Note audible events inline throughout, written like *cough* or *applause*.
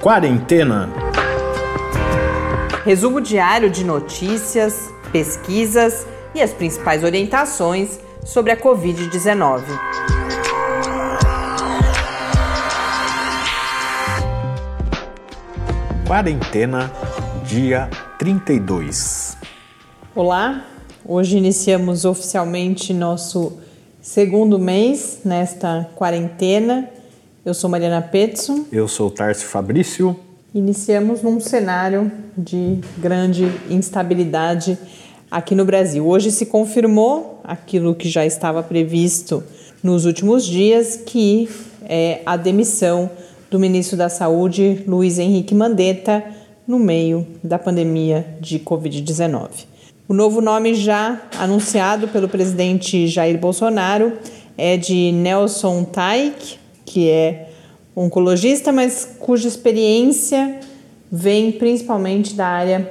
Quarentena. Resumo diário de notícias, pesquisas e as principais orientações sobre a Covid-19. Quarentena, dia 32. Olá, hoje iniciamos oficialmente nosso segundo mês nesta quarentena. Eu sou Mariana Petson. Eu sou Tarcio Fabrício. Iniciamos num cenário de grande instabilidade aqui no Brasil. Hoje se confirmou aquilo que já estava previsto nos últimos dias, que é a demissão do ministro da Saúde, Luiz Henrique Mandetta, no meio da pandemia de Covid-19. O novo nome já anunciado pelo presidente Jair Bolsonaro é de Nelson Taik, que é oncologista, mas cuja experiência vem principalmente da área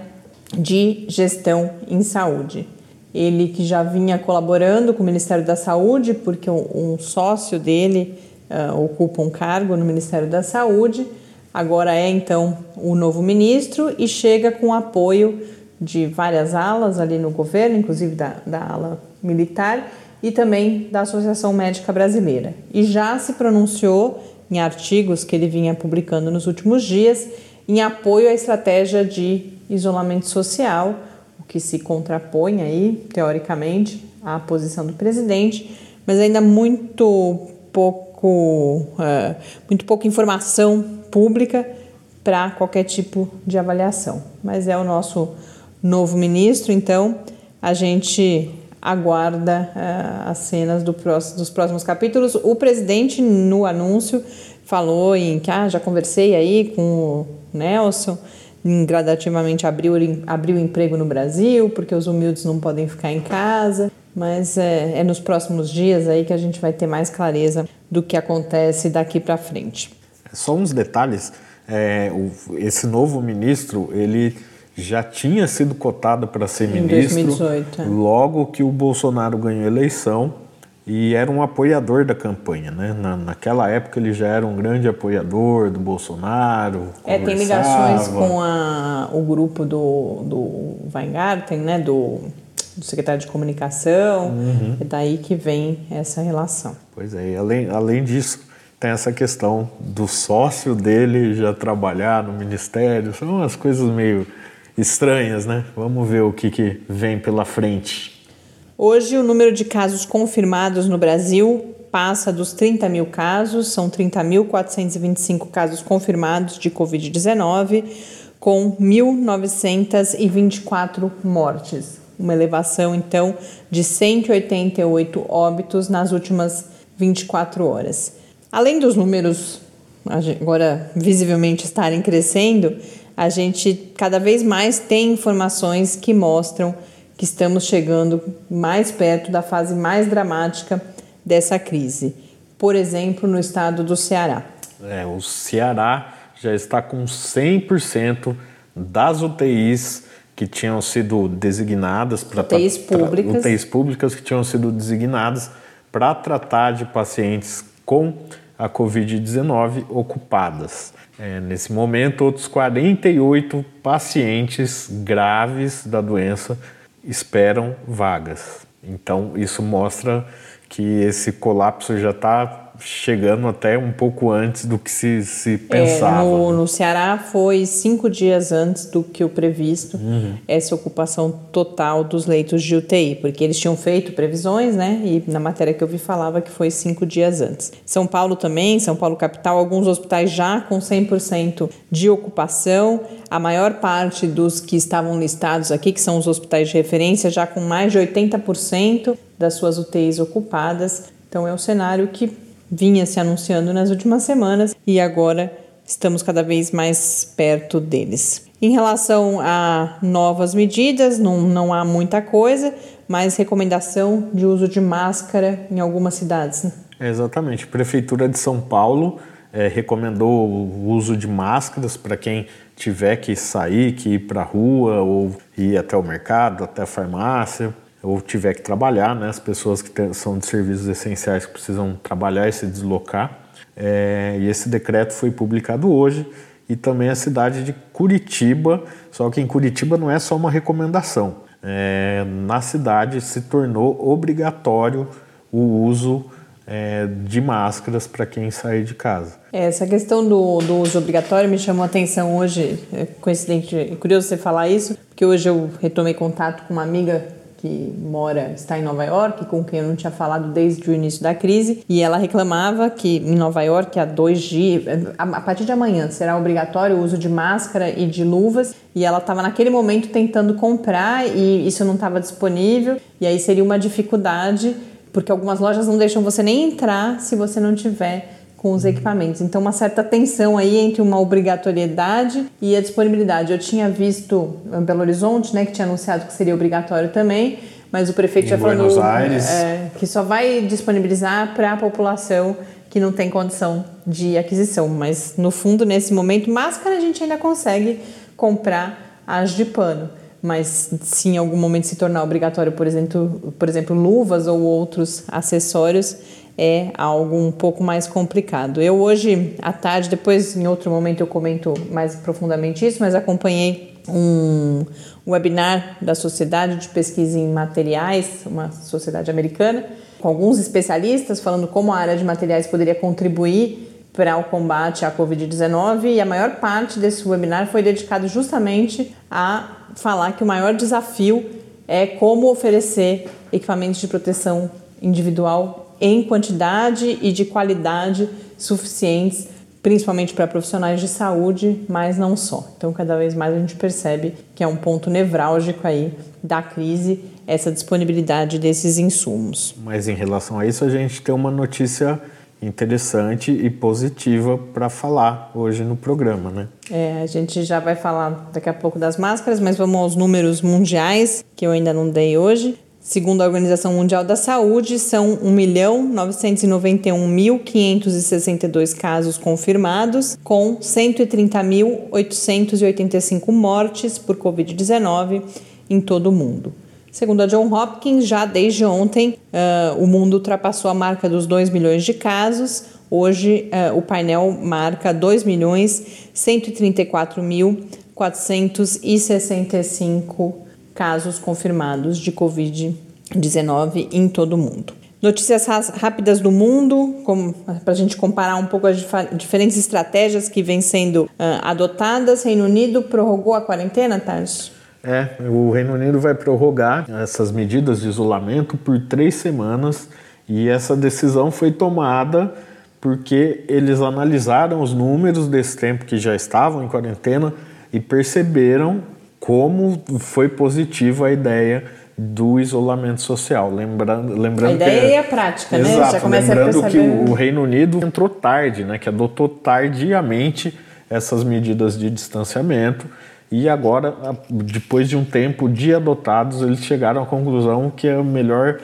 de gestão em saúde. Ele que já vinha colaborando com o Ministério da Saúde, porque um sócio dele uh, ocupa um cargo no Ministério da Saúde, agora é então o novo ministro e chega com apoio de várias alas ali no governo, inclusive da, da ala militar e também da Associação Médica Brasileira. E já se pronunciou em artigos que ele vinha publicando nos últimos dias em apoio à estratégia de isolamento social, o que se contrapõe aí, teoricamente, à posição do presidente, mas ainda muito pouco, uh, muito pouca informação pública para qualquer tipo de avaliação. Mas é o nosso novo ministro, então a gente aguarda uh, as cenas do próximo, dos próximos capítulos. O presidente, no anúncio, falou em que ah, já conversei aí com o Nelson, gradativamente abriu, abriu emprego no Brasil, porque os humildes não podem ficar em casa. Mas é, é nos próximos dias aí que a gente vai ter mais clareza do que acontece daqui para frente. Só uns detalhes. É, esse novo ministro, ele já tinha sido cotado para ser em ministro 2018, é. logo que o Bolsonaro ganhou a eleição e era um apoiador da campanha, né? Na, naquela época ele já era um grande apoiador do Bolsonaro. É, tem ligações com a, o grupo do, do Weingarten, né? Do, do secretário de comunicação. Uhum. É daí que vem essa relação. Pois é, e além, além disso, tem essa questão do sócio dele já trabalhar no ministério. São umas coisas meio estranhas, né? Vamos ver o que, que vem pela frente. Hoje, o número de casos confirmados no Brasil passa dos 30 mil casos, são 30.425 casos confirmados de Covid-19, com 1.924 mortes. Uma elevação, então, de 188 óbitos nas últimas 24 horas. Além dos números agora visivelmente estarem crescendo, a gente cada vez mais tem informações que mostram que estamos chegando mais perto da fase mais dramática dessa crise. Por exemplo, no estado do Ceará. É, o Ceará já está com 100% das UTIs que tinham sido designadas para UTIs públicas. UTIs públicas que tinham sido designadas para tratar de pacientes com a Covid-19 ocupadas. É, nesse momento, outros 48 pacientes graves da doença esperam vagas. Então, isso mostra que esse colapso já está chegando até um pouco antes do que se, se pensava. É, no, no, Ceará foi cinco dias antes do que o previsto uhum. essa ocupação total dos leitos de UTI, porque eles tinham feito previsões, né? E na matéria que eu vi falava que foi cinco dias antes. São Paulo também, São Paulo capital, alguns hospitais já com 100% de ocupação. A maior parte dos que estavam listados aqui, que são os hospitais de referência, já com mais de 80% das suas UTIs ocupadas. Então é um cenário que vinha se anunciando nas últimas semanas e agora estamos cada vez mais perto deles. Em relação a novas medidas, não, não há muita coisa, mas recomendação de uso de máscara em algumas cidades. Né? Exatamente. Prefeitura de São Paulo é, recomendou o uso de máscaras para quem tiver que sair, que ir para a rua ou ir até o mercado, até a farmácia ou tiver que trabalhar, né, as pessoas que são de serviços essenciais que precisam trabalhar e se deslocar. É, e esse decreto foi publicado hoje e também a cidade de Curitiba, só que em Curitiba não é só uma recomendação. É, na cidade se tornou obrigatório o uso é, de máscaras para quem sair de casa. É, essa questão do, do, uso obrigatório me chamou a atenção hoje, é coincidente, é curioso você falar isso, porque hoje eu retomei contato com uma amiga que mora, está em Nova York, com quem eu não tinha falado desde o início da crise, e ela reclamava que em Nova York há dois dias, a partir de amanhã será obrigatório o uso de máscara e de luvas, e ela estava naquele momento tentando comprar e isso não estava disponível, e aí seria uma dificuldade, porque algumas lojas não deixam você nem entrar se você não tiver com os equipamentos. Então, uma certa tensão aí entre uma obrigatoriedade e a disponibilidade. Eu tinha visto em Belo Horizonte, né, que tinha anunciado que seria obrigatório também, mas o prefeito em já Buenos falou Aires. É, que só vai disponibilizar para a população que não tem condição de aquisição. Mas, no fundo, nesse momento, máscara a gente ainda consegue comprar as de pano mas se em algum momento se tornar obrigatório, por exemplo, por exemplo, luvas ou outros acessórios, é algo um pouco mais complicado. Eu hoje à tarde, depois em outro momento eu comento mais profundamente isso, mas acompanhei um webinar da Sociedade de Pesquisa em Materiais, uma sociedade americana, com alguns especialistas falando como a área de materiais poderia contribuir para o combate à Covid-19 e a maior parte desse webinar foi dedicado justamente a falar que o maior desafio é como oferecer equipamentos de proteção individual em quantidade e de qualidade suficientes, principalmente para profissionais de saúde, mas não só. Então, cada vez mais a gente percebe que é um ponto nevrálgico aí da crise essa disponibilidade desses insumos. Mas em relação a isso, a gente tem uma notícia interessante e positiva para falar hoje no programa, né? É, a gente já vai falar daqui a pouco das máscaras, mas vamos aos números mundiais que eu ainda não dei hoje. Segundo a Organização Mundial da Saúde, são 1.991.562 casos confirmados, com 130.885 mortes por Covid-19 em todo o mundo. Segundo a John Hopkins, já desde ontem uh, o mundo ultrapassou a marca dos 2 milhões de casos. Hoje uh, o painel marca 2 milhões 134.465 casos confirmados de Covid-19 em todo o mundo. Notícias rápidas do mundo, para a gente comparar um pouco as diferentes estratégias que vêm sendo uh, adotadas. Reino Unido prorrogou a quarentena, Tarso? É, o Reino Unido vai prorrogar essas medidas de isolamento por três semanas e essa decisão foi tomada porque eles analisaram os números desse tempo que já estavam em quarentena e perceberam como foi positiva a ideia do isolamento social. Lembrando, lembrando a ideia que, é a prática, né? exato? Já começa lembrando a que o Reino Unido entrou tarde, né? Que adotou tardiamente essas medidas de distanciamento e agora, depois de um tempo de adotados, eles chegaram à conclusão que é a melhor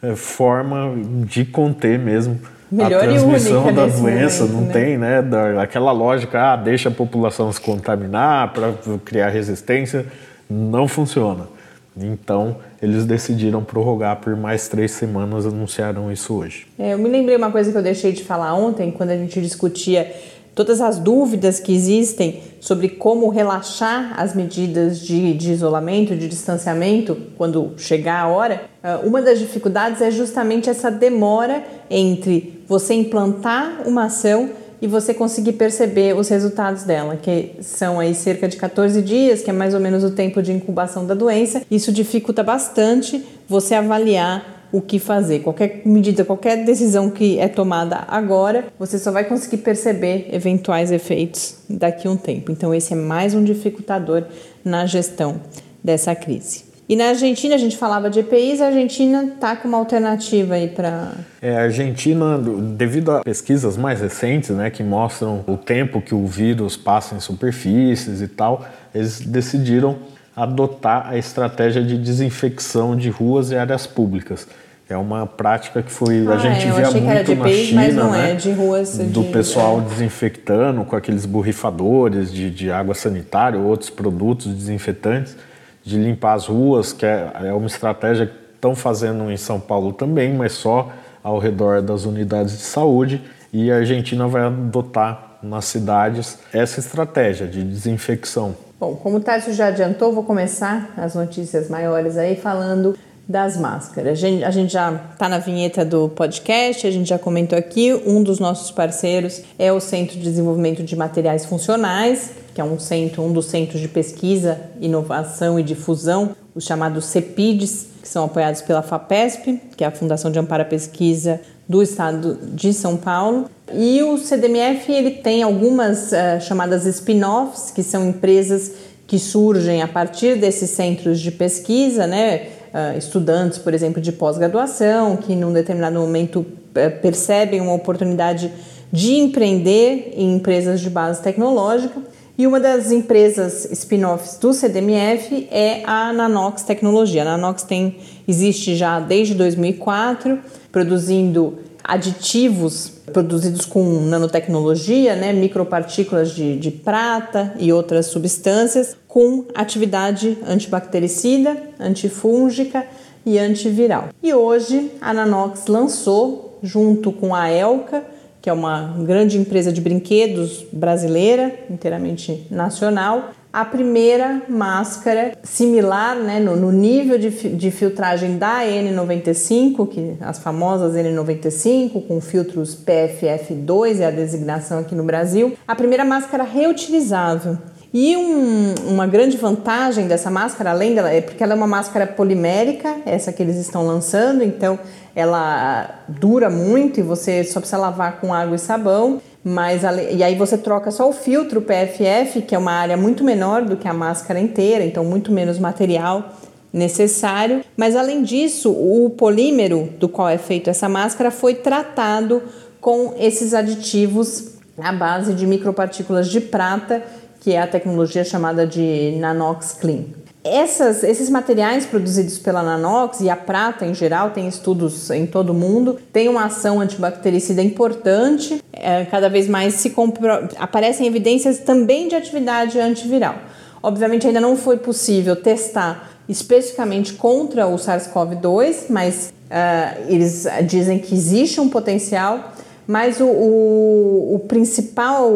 eh, forma de conter mesmo Melhor a transmissão da doença, momento, não né? tem, né? Da, aquela lógica, ah, deixa a população se contaminar para criar resistência, não funciona. Então, eles decidiram prorrogar por mais três semanas, anunciaram isso hoje. É, eu me lembrei uma coisa que eu deixei de falar ontem, quando a gente discutia todas as dúvidas que existem sobre como relaxar as medidas de, de, isolamento, de distanciamento, quando chegar a hora, ah, uma das dificuldades é justamente essa demora entre você implantar uma ação e você conseguir perceber os resultados dela, que são aí cerca de 14 dias, que é mais ou menos o tempo de incubação da doença. Isso dificulta bastante você avaliar o que fazer. Qualquer medida, qualquer decisão que é tomada agora, você só vai conseguir perceber eventuais efeitos daqui a um tempo. Então, esse é mais um dificultador na gestão dessa crise. E na Argentina, a gente falava de EPIs, a Argentina está com uma alternativa aí para. É, a Argentina, devido a pesquisas mais recentes, né, que mostram o tempo que o vírus passa em superfícies e tal, eles decidiram adotar a estratégia de desinfecção de ruas e áreas públicas. É uma prática que foi ah, a gente é, via muito na China, mas não né? é de ruas do de... pessoal desinfectando com aqueles borrifadores de, de água sanitária ou outros produtos desinfetantes de limpar as ruas, que é, é uma estratégia que estão fazendo em São Paulo também, mas só ao redor das unidades de saúde. E a Argentina vai adotar nas cidades essa estratégia de desinfecção. Bom, como o Tarso já adiantou, vou começar as notícias maiores aí falando das máscaras. A gente, a gente já está na vinheta do podcast, a gente já comentou aqui. Um dos nossos parceiros é o Centro de Desenvolvimento de Materiais Funcionais, que é um centro, um dos centros de pesquisa, inovação e difusão, os chamados CEPIDs, que são apoiados pela FAPESP, que é a Fundação de Amparo à Pesquisa do Estado de São Paulo. E o CDMF ele tem algumas uh, chamadas spin-offs, que são empresas que surgem a partir desses centros de pesquisa, né? Uh, estudantes, por exemplo, de pós-graduação, que num determinado momento uh, percebem uma oportunidade de empreender em empresas de base tecnológica. E uma das empresas spin-offs do CDMF é a Nanox Tecnologia. A Nanox tem, existe já desde 2004, produzindo aditivos produzidos com nanotecnologia, né, micropartículas de, de prata e outras substâncias, com atividade antibactericida, antifúngica e antiviral. E hoje a Nanox lançou, junto com a Elca, que é uma grande empresa de brinquedos brasileira, inteiramente nacional, a primeira máscara similar né, no, no nível de, de, filtragem da N95, que as famosas N95 com filtros PFF2 é a designação aqui no Brasil, a primeira máscara reutilizável. E um, uma grande vantagem dessa máscara, além dela, é porque ela é uma máscara polimérica, essa que eles estão lançando, então ela dura muito e você só precisa lavar com água e sabão. Mas e aí você troca só o filtro PFF, que é uma área muito menor do que a máscara inteira, então muito menos material necessário. Mas além disso, o polímero do qual é feita essa máscara foi tratado com esses aditivos à base de micropartículas de prata, que é a tecnologia chamada de Nanox Clean. Essas, esses materiais produzidos pela Nanox e a prata em geral, tem estudos em todo o mundo, tem uma ação antibactericida importante, é, cada vez mais se compro... aparecem evidências também de atividade antiviral. Obviamente ainda não foi possível testar especificamente contra o SARS-CoV-2, mas uh, eles dizem que existe um potencial. Mas o, o, o, principal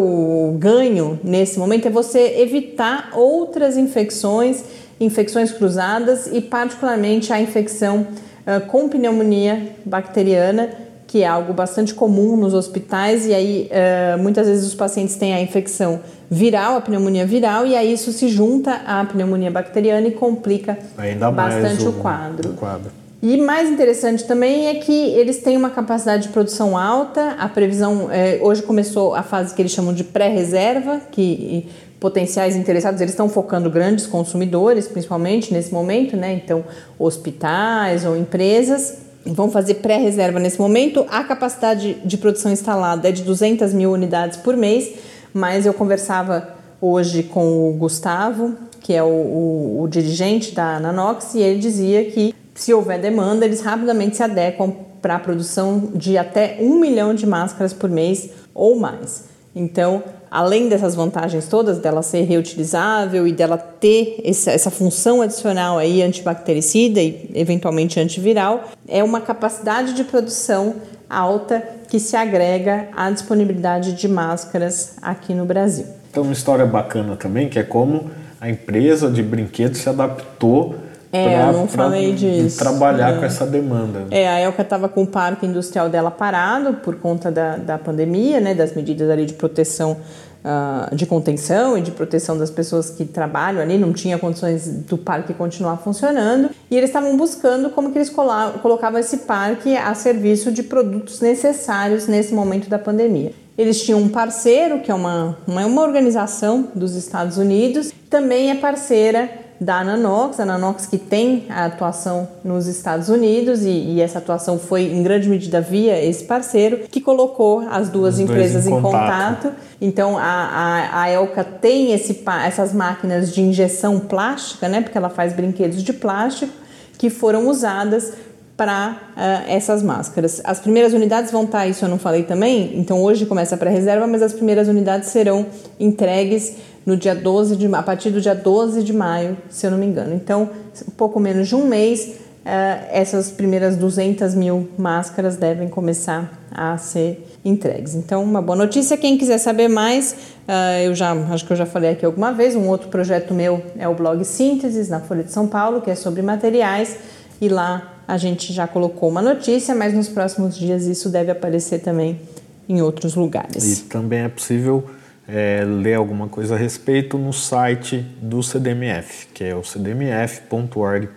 ganho nesse momento é você evitar outras infecções infecções cruzadas e, particularmente, a infecção uh, com pneumonia bacteriana, que é algo bastante comum nos hospitais, e aí uh, muitas vezes os pacientes têm a infecção viral, a pneumonia viral, e aí isso se junta à pneumonia bacteriana e complica Ainda bastante o, o, quadro. o quadro. E mais interessante também é que eles têm uma capacidade de produção alta. A previsão hoje começou a fase que eles chamam de pré-reserva, que potenciais interessados, eles estão focando grandes consumidores, principalmente nesse momento, né? Então, hospitais ou empresas vão fazer pré-reserva nesse momento. A capacidade de produção instalada é de 200 mil unidades por mês, mas eu conversava hoje com o Gustavo, que é o, o, o dirigente da Nanox, e ele dizia que se houver demanda, eles rapidamente se adequam para a produção de até um milhão de máscaras por mês ou mais. Então, além dessas vantagens todas, dela ser reutilizável e dela ter essa, função adicional aí antibactericida e eventualmente antiviral, é uma capacidade de produção alta que se agrega à disponibilidade de máscaras aqui no Brasil. Então, uma história bacana também, que é como a empresa de brinquedos se adaptou é, pra, eu não falei disso. trabalhar é. com essa demanda. É, a Elka estava com o parque industrial dela parado por conta da, da pandemia, né, das medidas ali de proteção, uh, de contenção e de proteção das pessoas que trabalham ali, não tinha condições do parque continuar funcionando, e eles estavam buscando como que eles colocavam esse parque a serviço de produtos necessários nesse momento da pandemia. Eles tinham um parceiro, que é uma, uma, uma organização dos Estados Unidos, também é parceira da Nanox, a Nanox que tem a atuação nos Estados Unidos e, e, essa atuação foi em grande medida via esse parceiro que colocou as duas Os empresas em, em contato. contato. Então a, a, a, Elka tem esse, essas máquinas de injeção plástica, né, porque ela faz brinquedos de plástico que foram usadas para uh, essas máscaras. As primeiras unidades vão estar, tá, isso eu não falei também, então hoje começa a pré-reserva, mas as primeiras unidades serão entregues no dia 12 de a partir do dia 12 de maio, se eu não me engano. Então, um pouco menos de um mês, uh, essas primeiras 200 mil máscaras devem começar a ser entregues. Então, uma boa notícia. Quem quiser saber mais, uh, eu já acho que eu já falei aqui alguma vez. Um outro projeto meu é o blog Sínteses na Folha de São Paulo, que é sobre materiais, e lá a gente já colocou uma notícia, mas nos próximos dias isso deve aparecer também em outros lugares. E também é possível é, ler alguma coisa a respeito no site do CDMF, que é o cdmf.org.br.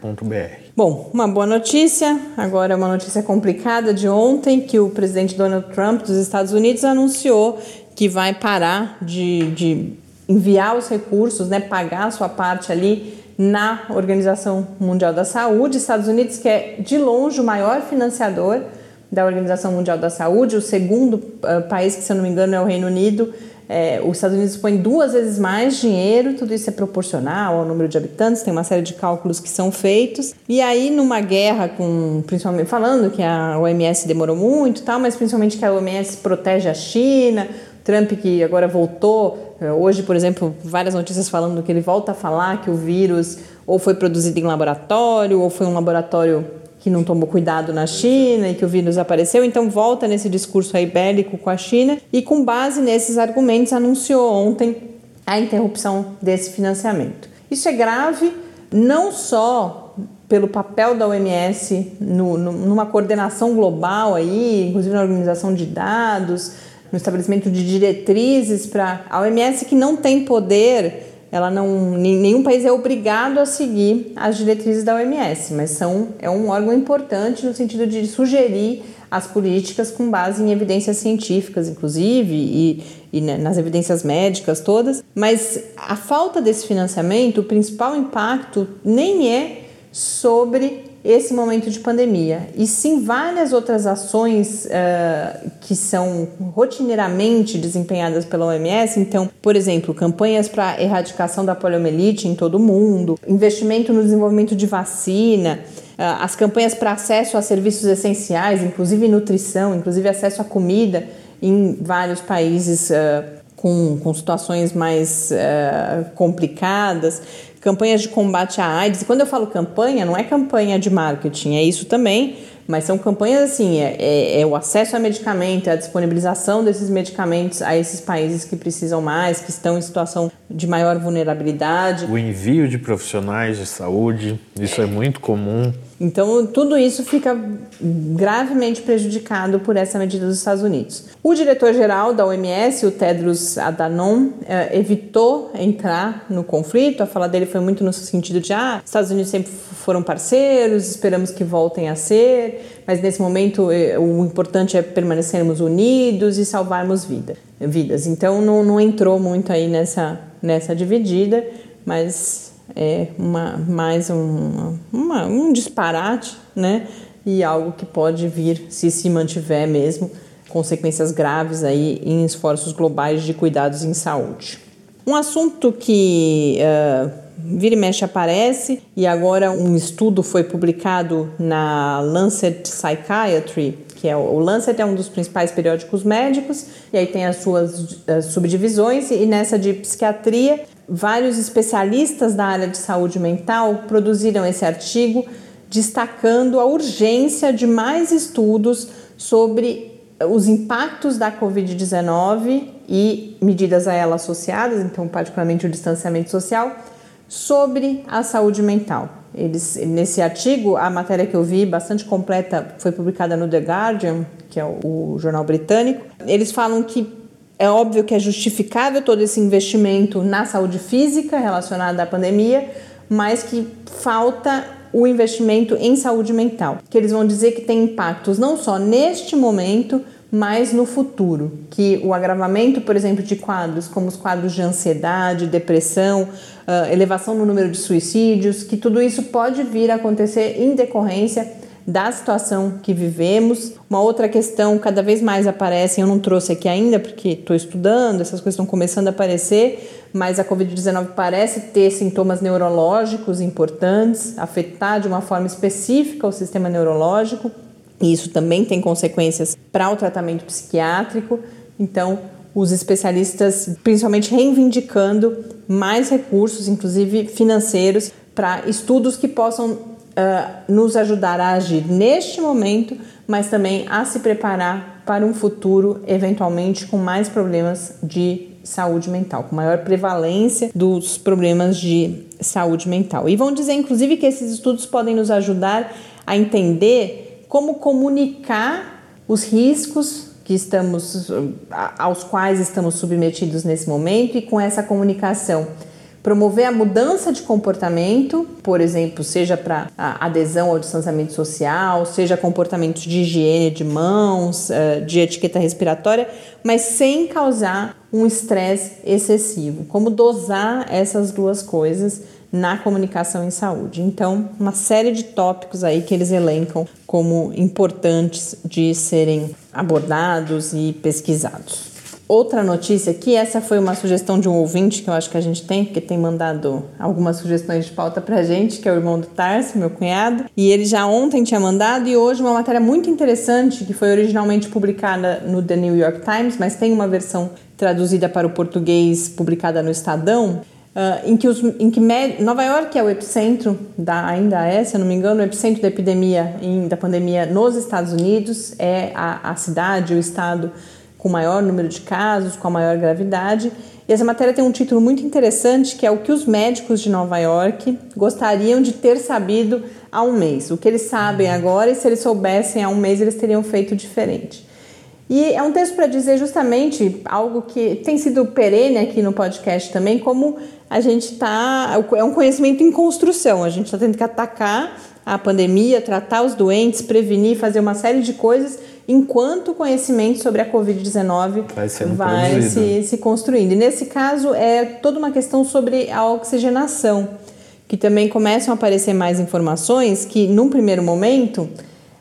Bom, uma boa notícia, agora uma notícia complicada de ontem, que o presidente Donald Trump dos Estados Unidos anunciou que vai parar de, de enviar os recursos, né, pagar a sua parte ali na Organização Mundial da Saúde. Estados Unidos, que é de longe o maior financiador da Organização Mundial da Saúde, o segundo uh, país que, se eu não me engano, é o Reino Unido. É, os Estados Unidos põem duas vezes mais dinheiro, tudo isso é proporcional ao número de habitantes, tem uma série de cálculos que são feitos. E aí, numa guerra com, principalmente falando que a OMS demorou muito, tal, mas principalmente que a OMS protege a China, Trump que agora voltou, é, hoje, por exemplo, várias notícias falando que ele volta a falar que o vírus ou foi produzido em laboratório, ou foi um laboratório que não tomou cuidado na China e que o vírus apareceu, então volta nesse discurso aí bélico com a China e com base nesses argumentos anunciou ontem a interrupção desse financiamento. Isso é grave não só pelo papel da OMS no, no, numa coordenação global aí, inclusive na organização de dados, no estabelecimento de diretrizes para a OMS que não tem poder ela não nenhum país é obrigado a seguir as diretrizes da OMS, mas são é um órgão importante no sentido de sugerir as políticas com base em evidências científicas, inclusive, e, e nas evidências médicas todas. Mas a falta desse financiamento, o principal impacto nem é sobre esse momento de pandemia, e sim várias outras ações uh, que são rotineiramente desempenhadas pela OMS. Então, por exemplo, campanhas para erradicação da poliomielite em todo o mundo, investimento no desenvolvimento de vacina, uh, as campanhas para acesso a serviços essenciais, inclusive nutrição, inclusive acesso à comida em vários países. Uh, com, com situações mais complicadas campanhas de combate à AIDS. E quando eu falo campanha, não é campanha de marketing, é isso também, mas são campanhas assim: é, é, é, o acesso a medicamento, é a disponibilização desses medicamentos a esses países que precisam mais, que estão em situação de maior vulnerabilidade. O envio de profissionais de saúde, isso é, é muito comum. Então, tudo isso fica gravemente prejudicado por essa medida dos Estados Unidos. O diretor-geral da OMS, o Tedros Adhanom, eh, evitou entrar no conflito. A fala dele foi muito no sentido de: ah, Estados Unidos sempre foram parceiros, esperamos que voltem a ser, mas nesse momento eh, o importante é permanecermos unidos e salvarmos vida, vidas. Então, não, não entrou muito aí nessa, nessa dividida, mas é uma, mais um, uma, um disparate, né? E algo que pode vir, se se mantiver mesmo, consequências graves aí em esforços globais de cuidados em saúde. Um assunto que uh, vira e mexe aparece, e agora um estudo foi publicado na Lancet Psychiatry, que é o Lancet é um dos principais periódicos médicos, e aí tem as suas uh, subdivisões, e nessa de psiquiatria vários especialistas da área de saúde mental produziram esse artigo destacando a urgência de mais estudos sobre os impactos da Covid-19 e medidas a ela associadas, então, particularmente o distanciamento social, sobre a saúde mental. Eles, nesse artigo, a matéria que eu vi, bastante completa, foi publicada no The Guardian, que é o, o jornal britânico. Eles falam que é óbvio que é justificável todo esse investimento na saúde física relacionada à pandemia, mas que falta o investimento em saúde mental, que eles vão dizer que tem impactos não só neste momento, mas no futuro, que o agravamento, por exemplo, de quadros como os quadros de ansiedade, depressão, uh, elevação no número de suicídios, que tudo isso pode vir a acontecer em decorrência da situação que vivemos. Uma outra questão cada vez mais aparece, eu não trouxe aqui ainda porque estou estudando, essas coisas estão começando a aparecer, mas a Covid-19 parece ter sintomas neurológicos importantes, afetar de uma forma específica o sistema neurológico, e isso também tem consequências para o tratamento psiquiátrico. Então, os especialistas, principalmente reivindicando mais recursos, inclusive financeiros, para estudos que possam uh, nos ajudar a agir neste momento, mas também a se preparar para um futuro eventualmente com mais problemas de saúde mental, com maior prevalência dos problemas de saúde mental. E vão dizer, inclusive, que esses estudos podem nos ajudar a entender como comunicar os riscos que estamos aos quais estamos submetidos nesse momento e com essa comunicação promover a mudança de comportamento, por exemplo, seja para adesão ao distanciamento social, seja comportamentos de higiene de mãos, eh, de etiqueta respiratória, mas sem causar um estresse excessivo. Como dosar essas duas coisas na comunicação em saúde. Então, uma série de tópicos aí que eles elencam como importantes de serem abordados e pesquisados. Outra notícia aqui, essa foi uma sugestão de um ouvinte que eu acho que a gente tem, porque tem mandado algumas sugestões de pauta pra gente, que é o irmão do Tarso, meu cunhado. E ele já ontem tinha mandado e hoje uma matéria muito interessante, que foi originalmente publicada no The New York Times, mas tem uma versão traduzida para o português publicada no Estadão. Uh, em que, os, em que Nova York é o epicentro da ainda é, se eu não me engano, o epicentro da epidemia em, da pandemia nos Estados Unidos é a, a cidade, o estado com maior número de casos, com a maior gravidade. E essa matéria tem um título muito interessante que é o que os médicos de Nova York gostariam de ter sabido há um mês. O que eles sabem agora e se eles soubessem há um mês eles teriam feito diferente. E é um texto para dizer justamente algo que tem sido perene aqui no podcast também, como a gente está. É um conhecimento em construção, a gente está tendo que atacar a pandemia, tratar os doentes, prevenir, fazer uma série de coisas enquanto o conhecimento sobre a Covid-19 vai, vai se, se construindo. E nesse caso é toda uma questão sobre a oxigenação, que também começam a aparecer mais informações que, num primeiro momento,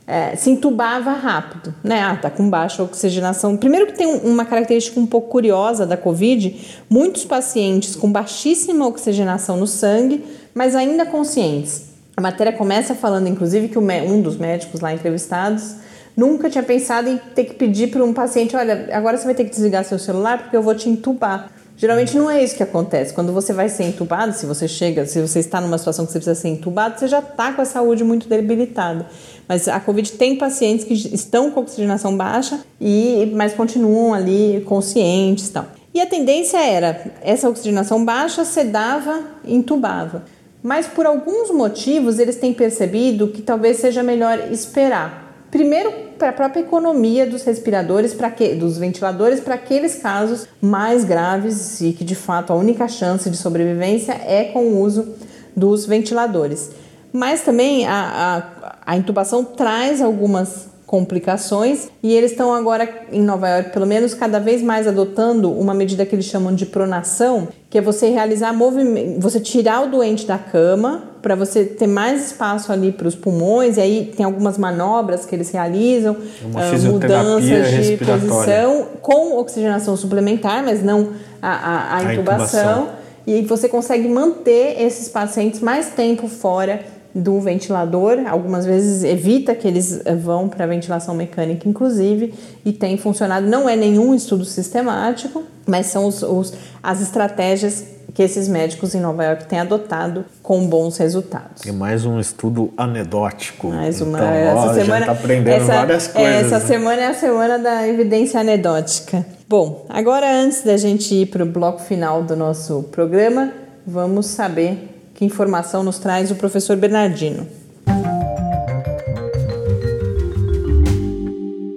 é, se entubava rápido, né? Ah, tá com baixa oxigenação. Primeiro que tem uma característica um pouco curiosa da Covid, muitos pacientes com baixíssima oxigenação no sangue, mas ainda conscientes. A matéria começa falando, inclusive, que um dos médicos lá entrevistados Nunca tinha pensado em ter que pedir para um paciente: olha, agora você vai ter que desligar seu celular porque eu vou te entubar. Geralmente não é isso que acontece. Quando você vai ser entubado, se você chega, se você está numa situação que você precisa ser entubado, você já está com a saúde muito debilitada. Mas a Covid tem pacientes que estão com oxigenação baixa e mas continuam ali conscientes tal. E a tendência era essa oxigenação baixa sedava, entubava. Mas por alguns motivos eles têm percebido que talvez seja melhor esperar Primeiro, para a própria economia dos respiradores, para que, dos ventiladores, para aqueles casos mais graves e que de fato a única chance de sobrevivência é com o uso dos ventiladores. Mas também a, a, a intubação traz algumas complicações e eles estão agora em Nova York, pelo menos cada vez mais adotando uma medida que eles chamam de pronação, que é você realizar movimento, você tirar o doente da cama para você ter mais espaço ali para os pulmões e aí tem algumas manobras que eles realizam, uh, mudanças de posição com oxigenação suplementar, mas não a, a, a, intubação. a intubação. E você consegue manter esses pacientes mais tempo fora do ventilador, algumas vezes evita que eles eh, vão para ventilação mecânica, inclusive, e tem funcionado. Não é nenhum estudo sistemático, mas são os, os, as estratégias que esses médicos em Nova York têm adotado com bons resultados. E mais um estudo anedótico. Mais uma. Então, essa ó, semana tá aprendendo essa, várias coisas. Essa né? semana é a semana da evidência anedótica. Bom, agora antes da gente ir para o bloco final do nosso programa, vamos saber que informação nos traz o professor Bernardino?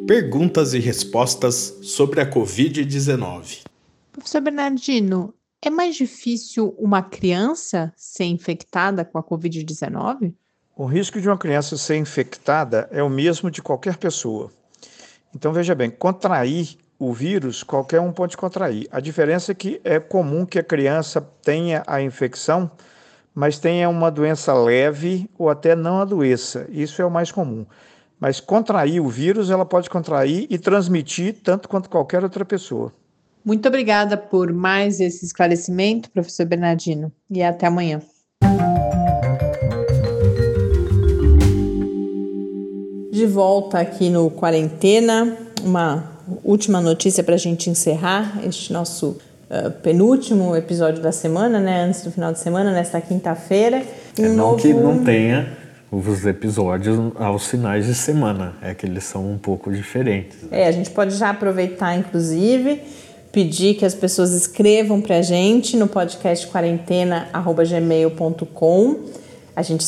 Perguntas e respostas sobre a Covid-19. Professor Bernardino, é mais difícil uma criança ser infectada com a Covid-19? O risco de uma criança ser infectada é o mesmo de qualquer pessoa. Então, veja bem, contrair o vírus, qualquer um pode contrair. A diferença é que é comum que a criança tenha a infecção mas tenha uma doença leve ou até não adoeça. Isso é o mais comum. Mas contrair o vírus, ela pode contrair e transmitir tanto quanto qualquer outra pessoa. Muito obrigada por mais esse esclarecimento, professor Bernardino, e até amanhã. De volta aqui no Quarentena, uma última notícia para a gente encerrar este nosso uh, penúltimo episódio da semana, né? Antes do final de semana, nesta quinta-feira. Um é não novo... que não tenha os episódios aos finais de semana. É que eles são um pouco diferentes. Né? É, a gente pode já aproveitar, inclusive, pedir que as pessoas escrevam para a gente no podcast quarentena@gmail.com. A gente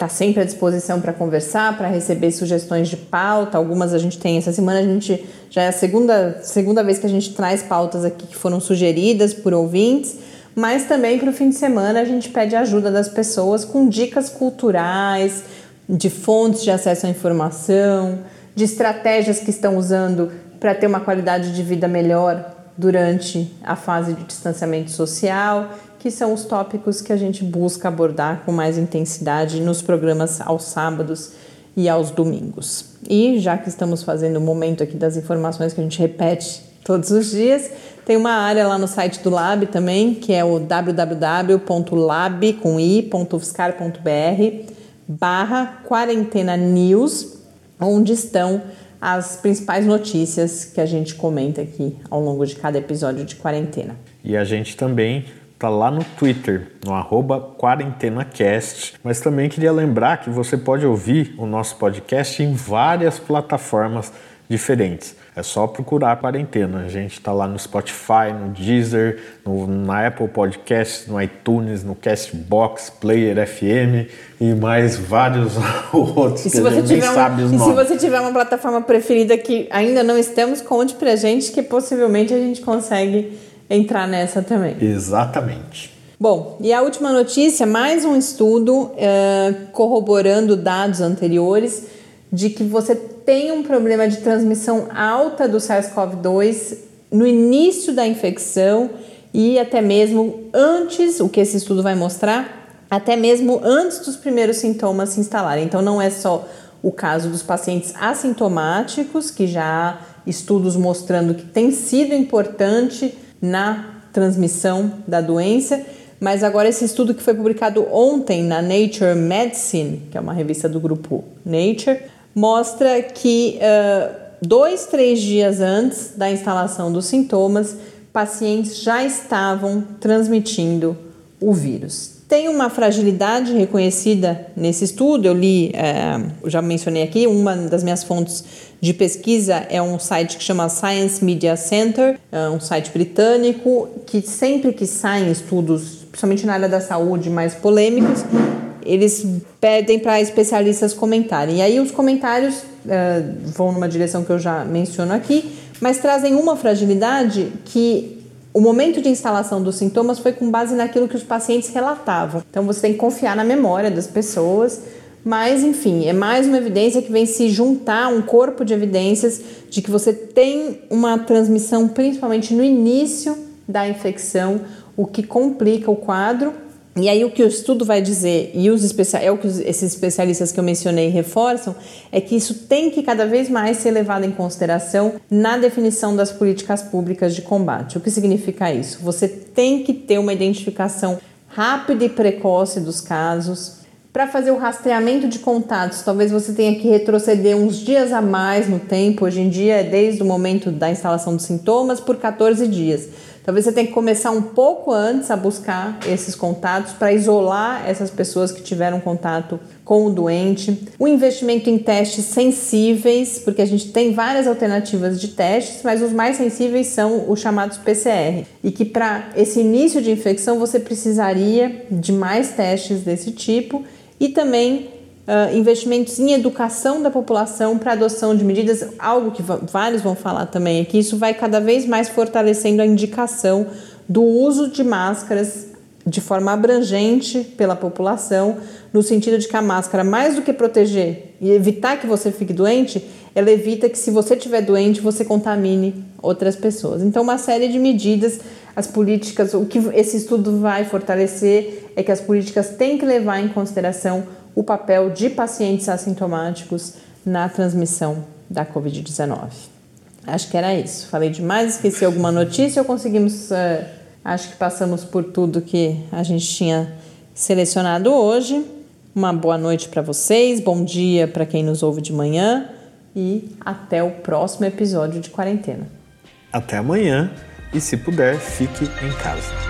está sempre à disposição para conversar, para receber sugestões de pauta. Algumas a gente tem. Essa semana, a gente já é a segunda, segunda vez que a gente traz pautas aqui que foram sugeridas por ouvintes, mas também para o fim de semana a gente pede ajuda das pessoas com dicas culturais, de fontes de acesso à informação, de estratégias que estão usando para ter uma qualidade de vida melhor durante a fase de distanciamento social, que são os tópicos que a gente busca abordar com mais intensidade nos programas aos sábados e aos domingos. E já que estamos fazendo o momento aqui das informações que a gente repete todos os dias, tem uma área lá no site do Lab também, que é o www.lab.ufscar.br barra quarentena news, onde estão as principais notícias que a gente comenta aqui ao longo de cada episódio de quarentena. E a gente também tá lá no Twitter, no arroba QuarentenaCast. Mas também queria lembrar que você pode ouvir o nosso podcast em várias plataformas diferentes. É só procurar a quarentena. A gente está lá no Spotify, no Deezer, no, na Apple Podcasts, no iTunes, no Castbox, Player FM e mais vários *laughs* outros e que a gente nem um, sabe os e nomes. E se você tiver uma plataforma preferida que ainda não estamos, conte pra gente que possivelmente a gente consegue entrar nessa também. Exatamente. Bom, e a última notícia, mais um estudo uh, corroborando dados anteriores de que você tem um problema de transmissão alta do SARS-CoV-2 no início da infecção e até mesmo antes, o que esse estudo vai mostrar, até mesmo antes dos primeiros sintomas se instalarem. Então não é só o caso dos pacientes assintomáticos, que já há estudos mostrando que tem sido importante na transmissão da doença, mas agora esse estudo que foi publicado ontem na Nature Medicine, que é uma revista do grupo Nature, mostra que uh, dois, três dias antes da instalação dos sintomas, pacientes já estavam transmitindo o vírus. Tem uma fragilidade reconhecida nesse estudo, eu li, é, já mencionei aqui, uma das minhas fontes de pesquisa é um site que chama Science Media Center, é um site britânico que sempre que saem estudos, principalmente na área da saúde mais polêmicos, eles pedem para especialistas comentarem. E aí os comentários uh, vão numa direção que eu já menciono aqui, mas trazem uma fragilidade que o momento de instalação dos sintomas foi com base naquilo que os pacientes relatavam. Então você tem que confiar na memória das pessoas, mas enfim, é mais uma evidência que vem se juntar um corpo de evidências de que você tem uma transmissão principalmente no início da infecção, o que complica o quadro e aí o que o estudo vai dizer, e os especial, é o que esses especialistas que eu mencionei reforçam, é que isso tem que cada vez mais ser levado em consideração na definição das políticas públicas de combate. O que significa isso? Você tem que ter uma identificação rápida e precoce dos casos. Para fazer o rastreamento de contatos, talvez você tenha que retroceder uns dias a mais no tempo. Hoje em dia é desde o momento da instalação dos sintomas por 14 dias. Talvez você tenha que começar um pouco antes a buscar esses contatos para isolar essas pessoas que tiveram contato com o doente. O investimento em testes sensíveis, porque a gente tem várias alternativas de testes, mas os mais sensíveis são os chamados PCR. E que para esse início de infecção você precisaria de mais testes desse tipo e também uh, investimentos em educação da população para adoção de medidas, algo que vários vão falar também aqui, isso vai cada vez mais fortalecendo a indicação do uso de máscaras de forma abrangente pela população, no sentido de que a máscara, mais do que proteger e evitar que você fique doente, ela evita que se você estiver doente, você contamine outras pessoas. Então, uma série de medidas, as políticas, o que esse estudo vai fortalecer é que as políticas têm que levar em consideração o papel de pacientes assintomáticos na transmissão da Covid-19. Acho que era isso. Falei demais, esqueci alguma notícia ou conseguimos. Uh, acho que passamos por tudo que a gente tinha selecionado hoje. Uma boa noite para vocês, bom dia para quem nos ouve de manhã e até o próximo episódio de quarentena. Até amanhã e se puder, fique em casa.